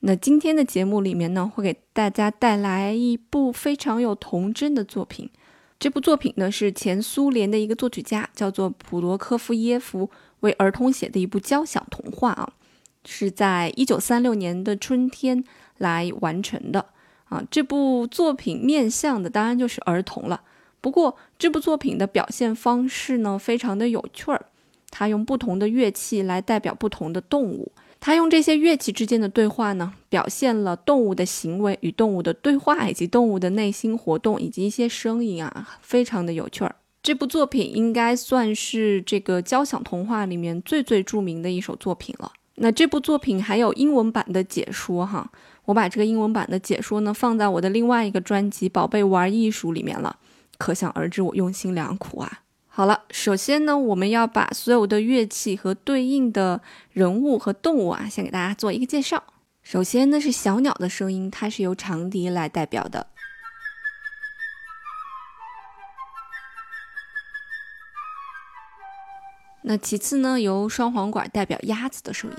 那今天的节目里面呢，会给大家带来一部非常有童真的作品。这部作品呢，是前苏联的一个作曲家，叫做普罗科夫耶夫为儿童写的一部交响童话啊，是在一九三六年的春天来完成的啊。这部作品面向的当然就是儿童了。不过这部作品的表现方式呢，非常的有趣儿，他用不同的乐器来代表不同的动物。他用这些乐器之间的对话呢，表现了动物的行为与动物的对话，以及动物的内心活动，以及一些声音啊，非常的有趣儿。这部作品应该算是这个交响童话里面最最著名的一首作品了。那这部作品还有英文版的解说哈，我把这个英文版的解说呢放在我的另外一个专辑《宝贝玩艺术》里面了，可想而知我用心良苦啊。好了，首先呢，我们要把所有的乐器和对应的人物和动物啊，先给大家做一个介绍。首先呢是小鸟的声音，它是由长笛来代表的。那其次呢，由双簧管代表鸭子的声音。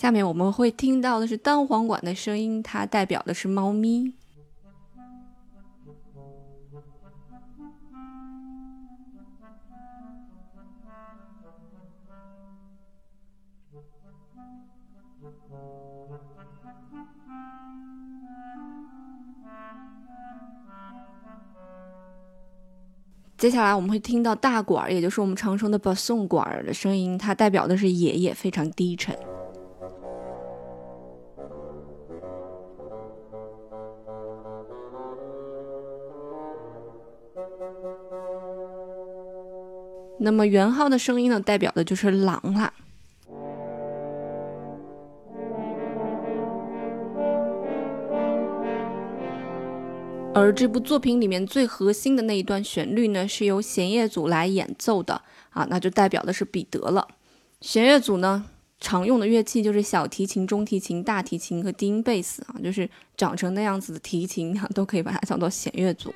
下面我们会听到的是单簧管的声音，它代表的是猫咪。接下来我们会听到大管，也就是我们常说的巴松管的声音，它代表的是爷爷，非常低沉。那么圆号的声音呢，代表的就是狼啦。而这部作品里面最核心的那一段旋律呢，是由弦乐组来演奏的啊，那就代表的是彼得了。弦乐组呢，常用的乐器就是小提琴、中提琴、大提琴和低音贝斯啊，就是长成那样子的提琴啊，都可以把它叫做弦乐组。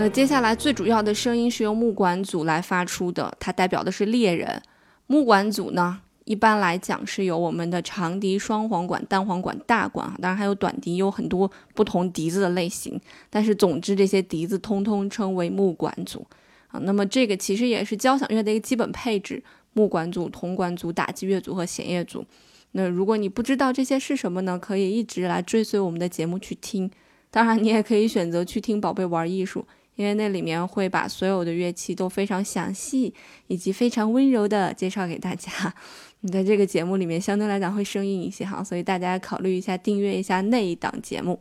那接下来最主要的声音是由木管组来发出的，它代表的是猎人。木管组呢，一般来讲是由我们的长笛、双簧管、单簧管、大管啊，当然还有短笛，有很多不同笛子的类型。但是总之，这些笛子通通称为木管组啊。那么这个其实也是交响乐的一个基本配置：木管组、铜管组、打击乐组和弦乐组。那如果你不知道这些是什么呢？可以一直来追随我们的节目去听。当然，你也可以选择去听《宝贝玩艺术》。因为那里面会把所有的乐器都非常详细，以及非常温柔的介绍给大家。你在这个节目里面相对来讲会生硬一些哈，所以大家考虑一下订阅一下那一档节目。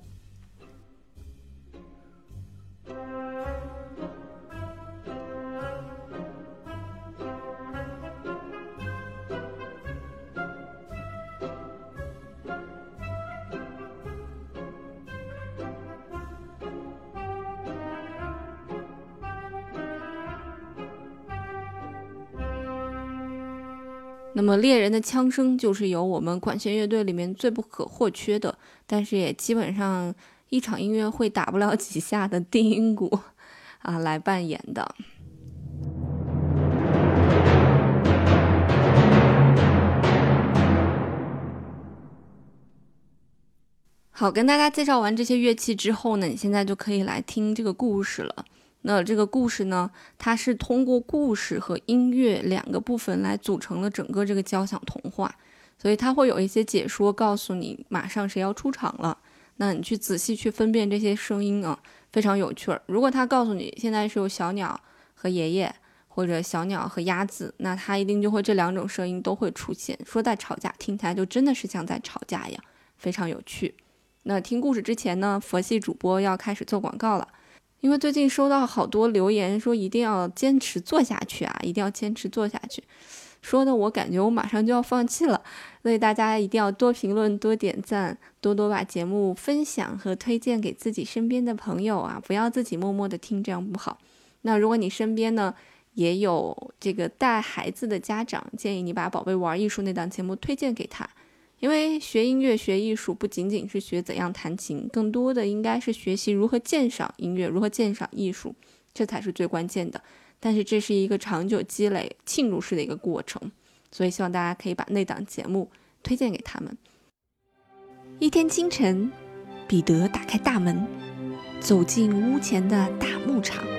那么猎人的枪声就是由我们管弦乐队里面最不可或缺的，但是也基本上一场音乐会打不了几下的低音鼓啊来扮演的。好，跟大家介绍完这些乐器之后呢，你现在就可以来听这个故事了。那这个故事呢，它是通过故事和音乐两个部分来组成了整个这个交响童话，所以它会有一些解说，告诉你马上谁要出场了。那你去仔细去分辨这些声音啊，非常有趣儿。如果他告诉你现在是有小鸟和爷爷，或者小鸟和鸭子，那它一定就会这两种声音都会出现。说在吵架，听起来就真的是像在吵架一样，非常有趣。那听故事之前呢，佛系主播要开始做广告了，因为最近收到好多留言说一定要坚持做下去啊，一定要坚持做下去。说的我感觉我马上就要放弃了，所以大家一定要多评论、多点赞、多多把节目分享和推荐给自己身边的朋友啊！不要自己默默的听，这样不好。那如果你身边呢也有这个带孩子的家长，建议你把《宝贝玩艺术》那档节目推荐给他，因为学音乐、学艺术不仅仅是学怎样弹琴，更多的应该是学习如何鉴赏音乐、如何鉴赏艺术，这才是最关键的。但是这是一个长久积累、浸入式的一个过程，所以希望大家可以把那档节目推荐给他们。一天清晨，彼得打开大门，走进屋前的大牧场。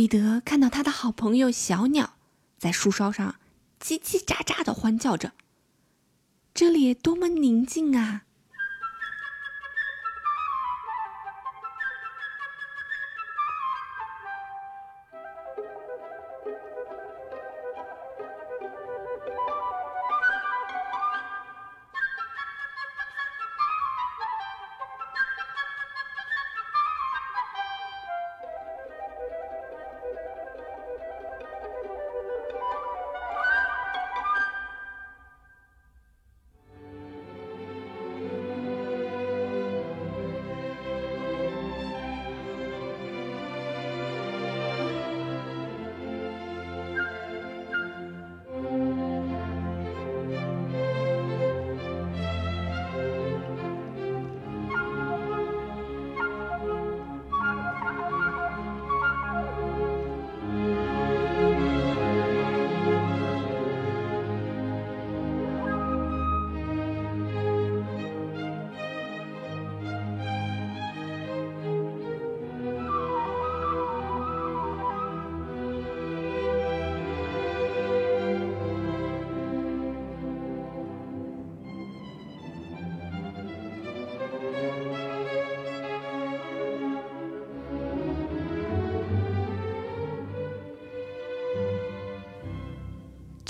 彼得看到他的好朋友小鸟在树梢上叽叽喳喳的欢叫着，这里多么宁静啊！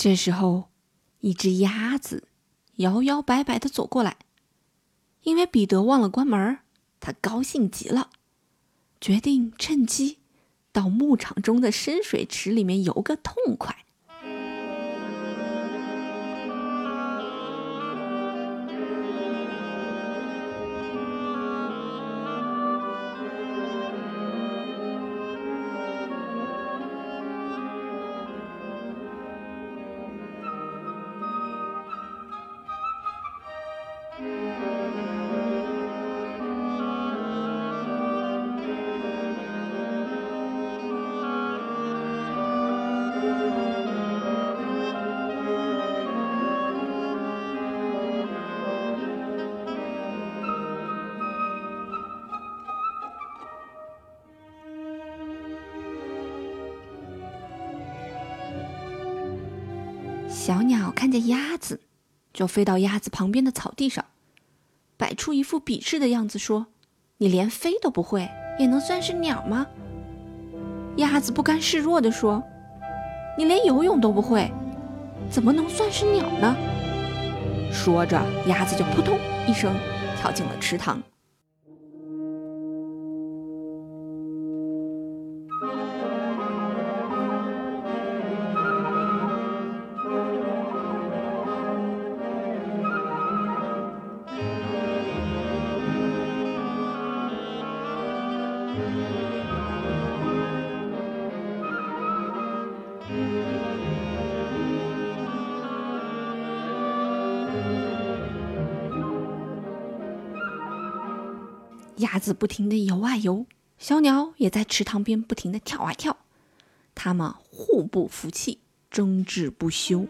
这时候，一只鸭子摇摇摆摆的走过来，因为彼得忘了关门，他高兴极了，决定趁机到牧场中的深水池里面游个痛快。小鸟看见鸭子，就飞到鸭子旁边的草地上，摆出一副鄙视的样子，说：“你连飞都不会，也能算是鸟吗？”鸭子不甘示弱地说：“你连游泳都不会，怎么能算是鸟呢？”说着，鸭子就扑通一声跳进了池塘。鸭子不停地游啊游，小鸟也在池塘边不停地跳啊跳，它们互不服气，争执不休。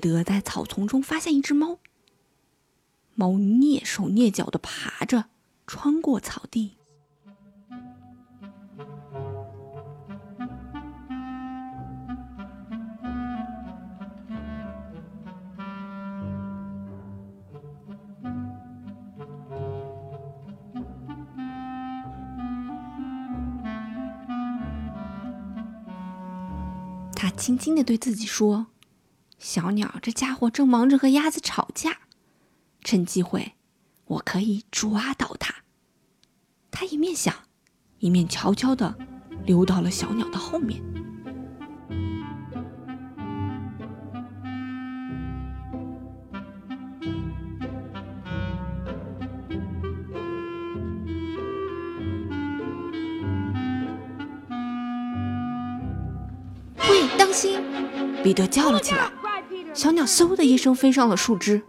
德在草丛中发现一只猫，猫蹑手蹑脚的爬着，穿过草地。他轻轻的对自己说。小鸟这家伙正忙着和鸭子吵架，趁机会，我可以抓到它。他一面想，一面悄悄地溜到了小鸟的后面。喂，当心！彼得叫了起来。小鸟嗖的一声飞上了树枝。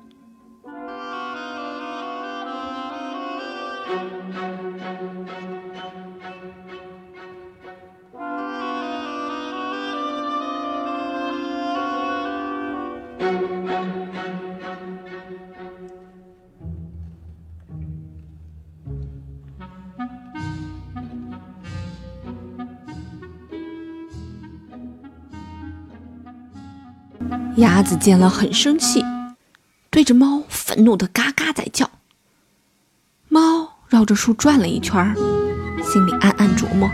鸭子见了很生气，对着猫愤怒的嘎嘎在叫。猫绕着树转了一圈，心里暗暗琢磨：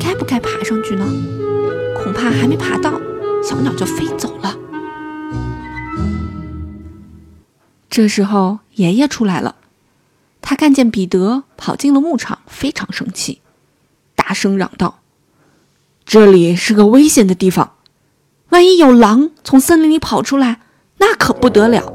该不该爬上去呢？恐怕还没爬到，小鸟就飞走了。这时候，爷爷出来了，他看见彼得跑进了牧场，非常生气，大声嚷道：“这里是个危险的地方。”万一有狼从森林里跑出来，那可不得了。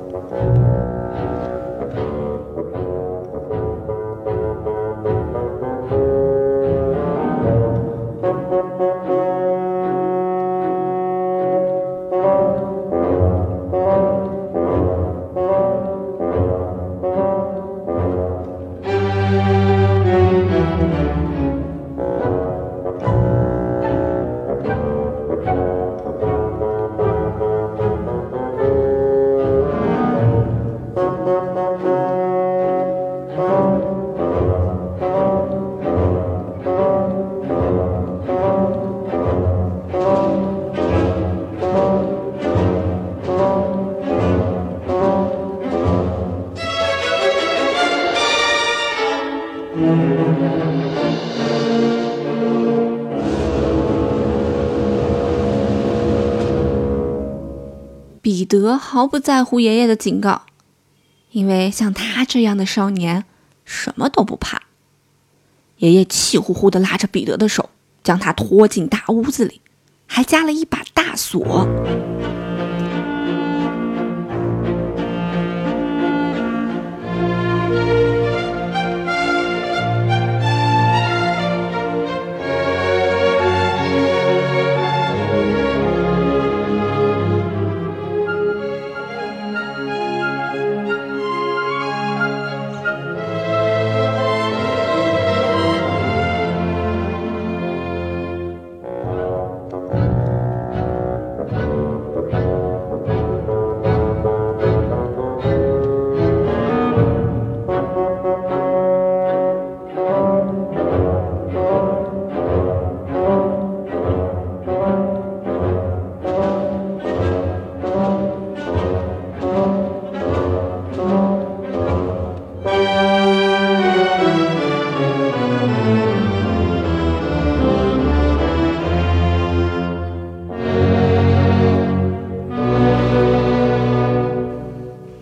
德毫不在乎爷爷的警告，因为像他这样的少年，什么都不怕。爷爷气呼呼地拉着彼得的手，将他拖进大屋子里，还加了一把大锁。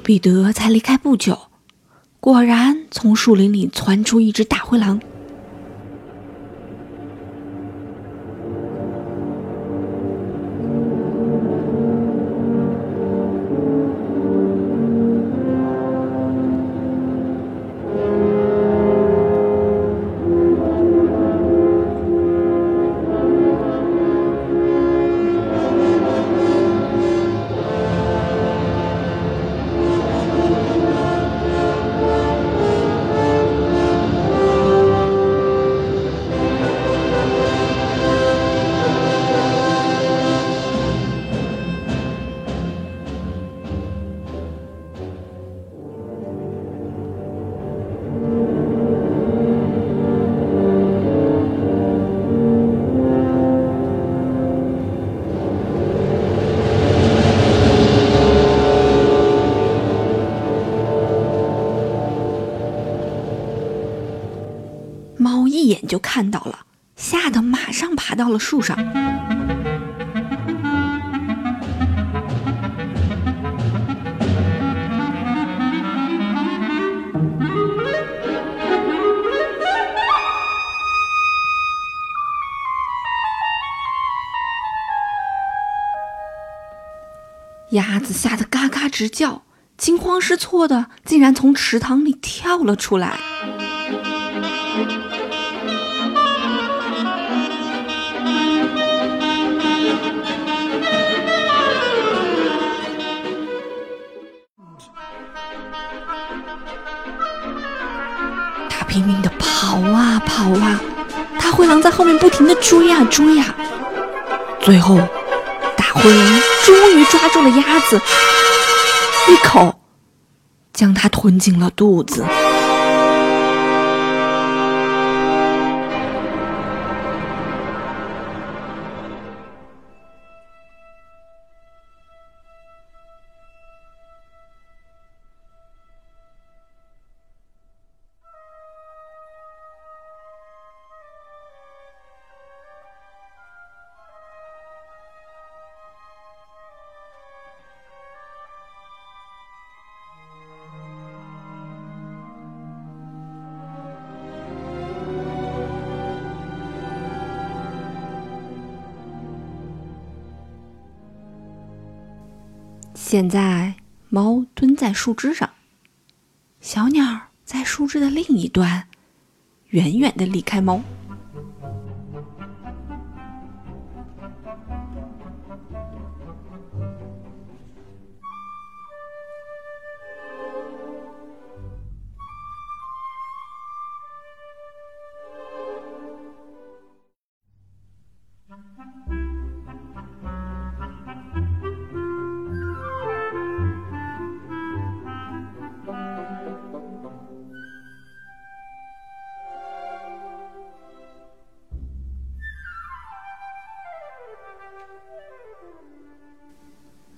彼得才离开不久，果然从树林里窜出一只大灰狼。就看到了，吓得马上爬到了树上。鸭子吓得嘎嘎直叫，惊慌失措的竟然从池塘里跳了出来。他拼命的跑啊跑啊，大灰狼在后面不停的追啊追啊，最后。大灰狼终于抓住了鸭子，一口将它吞进了肚子。现在，猫蹲在树枝上，小鸟在树枝的另一端，远远的离开猫。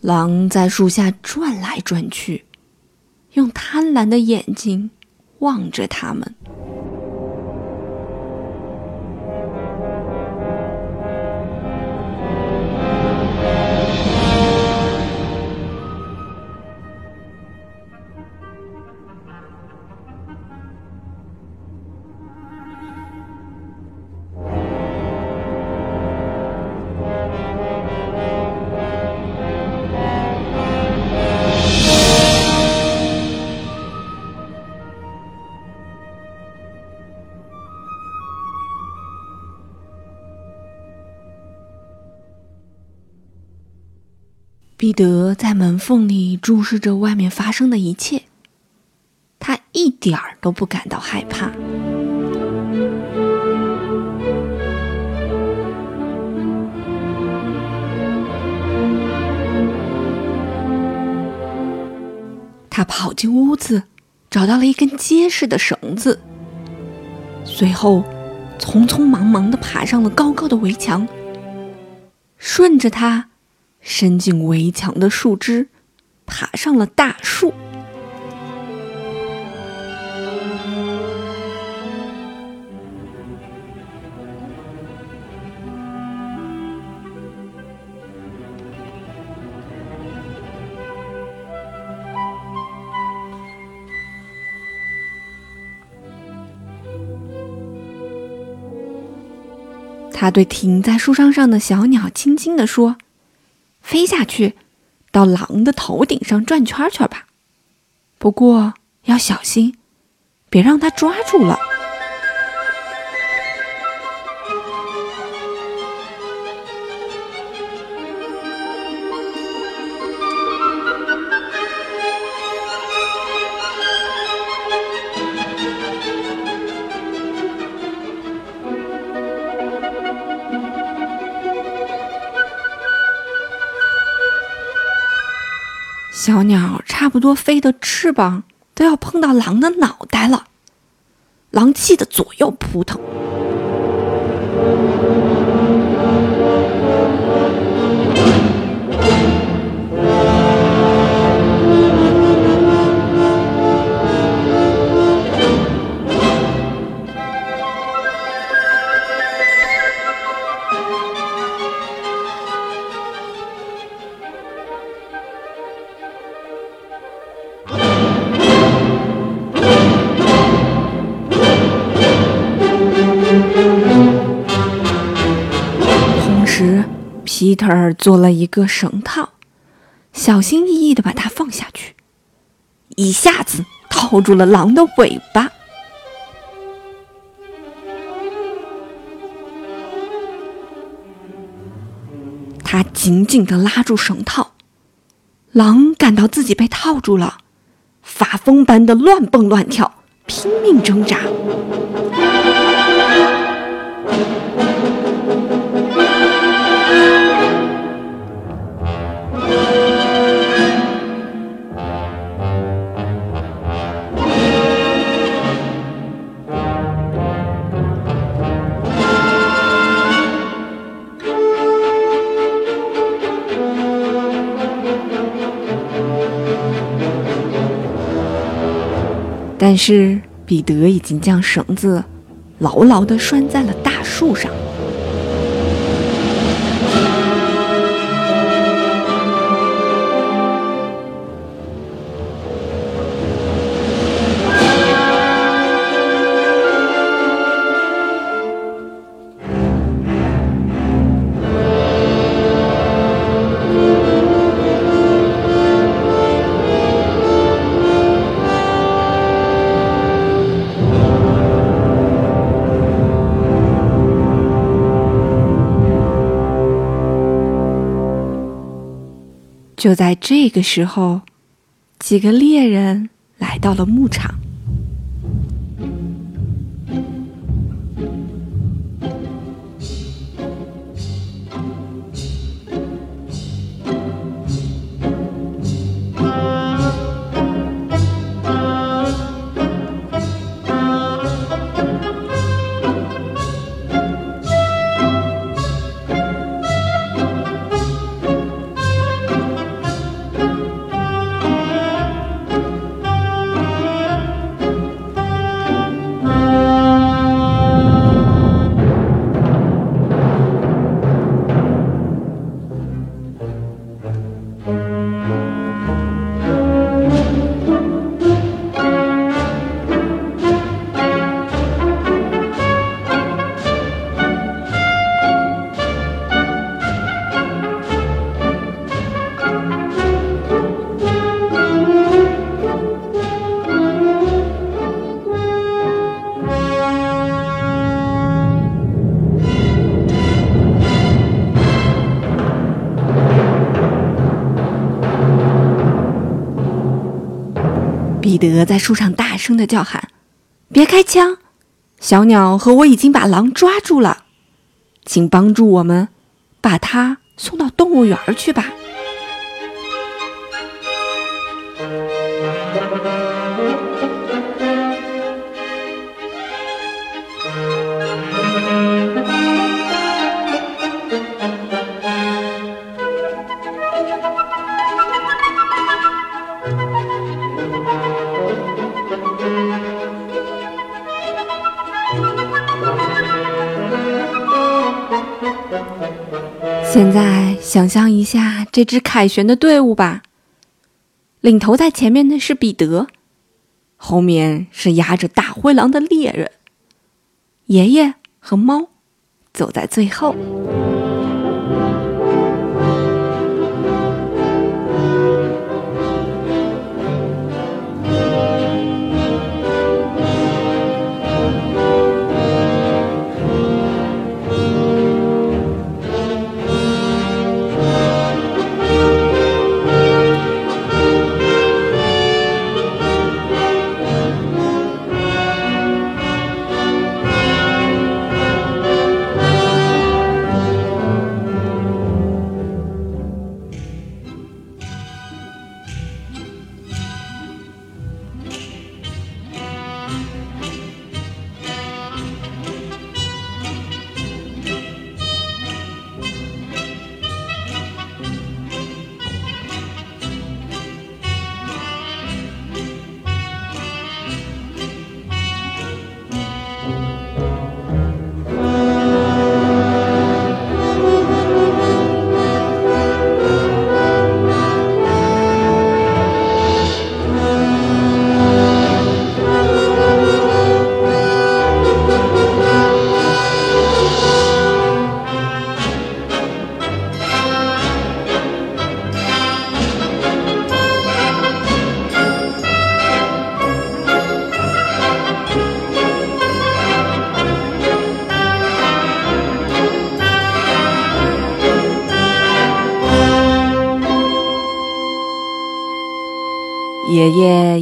狼在树下转来转去，用贪婪的眼睛望着他们。彼得在门缝里注视着外面发生的一切，他一点儿都不感到害怕。他跑进屋子，找到了一根结实的绳子，随后匆匆忙忙的爬上了高高的围墙，顺着它。伸进围墙的树枝爬上了大树。他对停在树梢上的小鸟轻轻地说飞下去，到狼的头顶上转圈圈吧。不过要小心，别让它抓住了。”小鸟差不多飞的翅膀都要碰到狼的脑袋了，狼气得左右扑腾。皮特儿做了一个绳套，小心翼翼地把它放下去，一下子套住了狼的尾巴。他紧紧地拉住绳套，狼感到自己被套住了，发疯般的乱蹦乱跳，拼命挣扎。但是彼得已经将绳子牢牢地拴在了大树上。就在这个时候，几个猎人来到了牧场。在树上大声的叫喊：“别开枪！小鸟和我已经把狼抓住了，请帮助我们把它送到动物园去吧。”现在想象一下这支凯旋的队伍吧。领头在前面的是彼得，后面是压着大灰狼的猎人，爷爷和猫走在最后。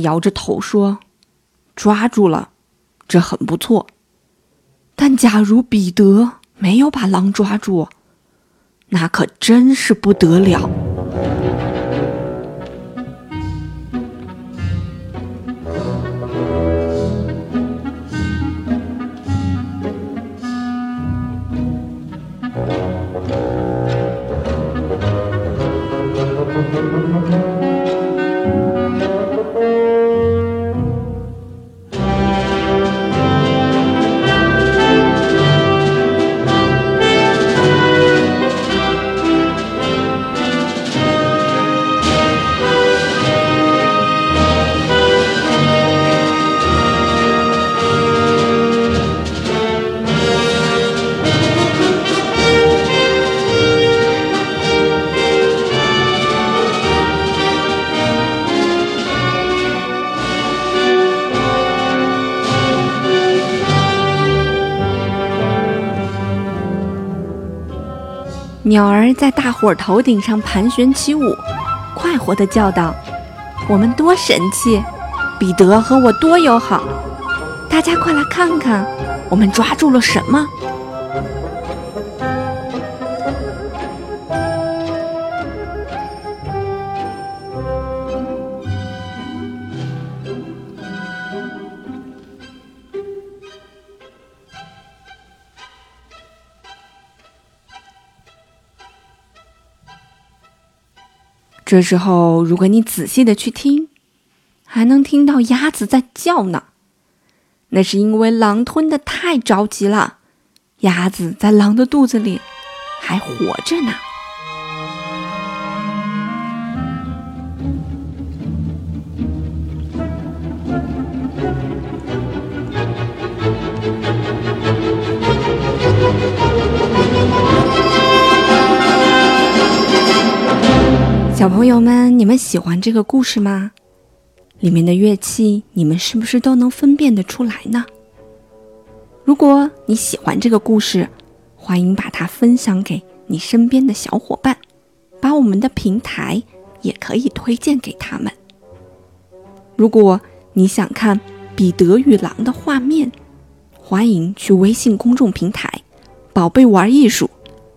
摇着头说：“抓住了，这很不错。但假如彼得没有把狼抓住，那可真是不得了。”在大伙头顶上盘旋起舞，快活地叫道：“我们多神气！彼得和我多友好！大家快来看看，我们抓住了什么！”这时候，如果你仔细的去听，还能听到鸭子在叫呢。那是因为狼吞的太着急了，鸭子在狼的肚子里还活着呢。小朋友们，你们喜欢这个故事吗？里面的乐器，你们是不是都能分辨得出来呢？如果你喜欢这个故事，欢迎把它分享给你身边的小伙伴，把我们的平台也可以推荐给他们。如果你想看彼得与狼的画面，欢迎去微信公众平台“宝贝玩艺术”，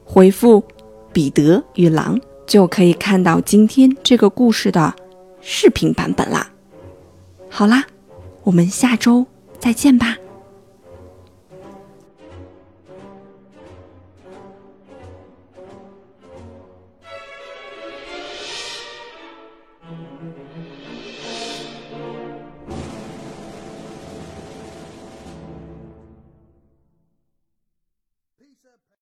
回复“彼得与狼”。就可以看到今天这个故事的视频版本啦。好啦，我们下周再见吧。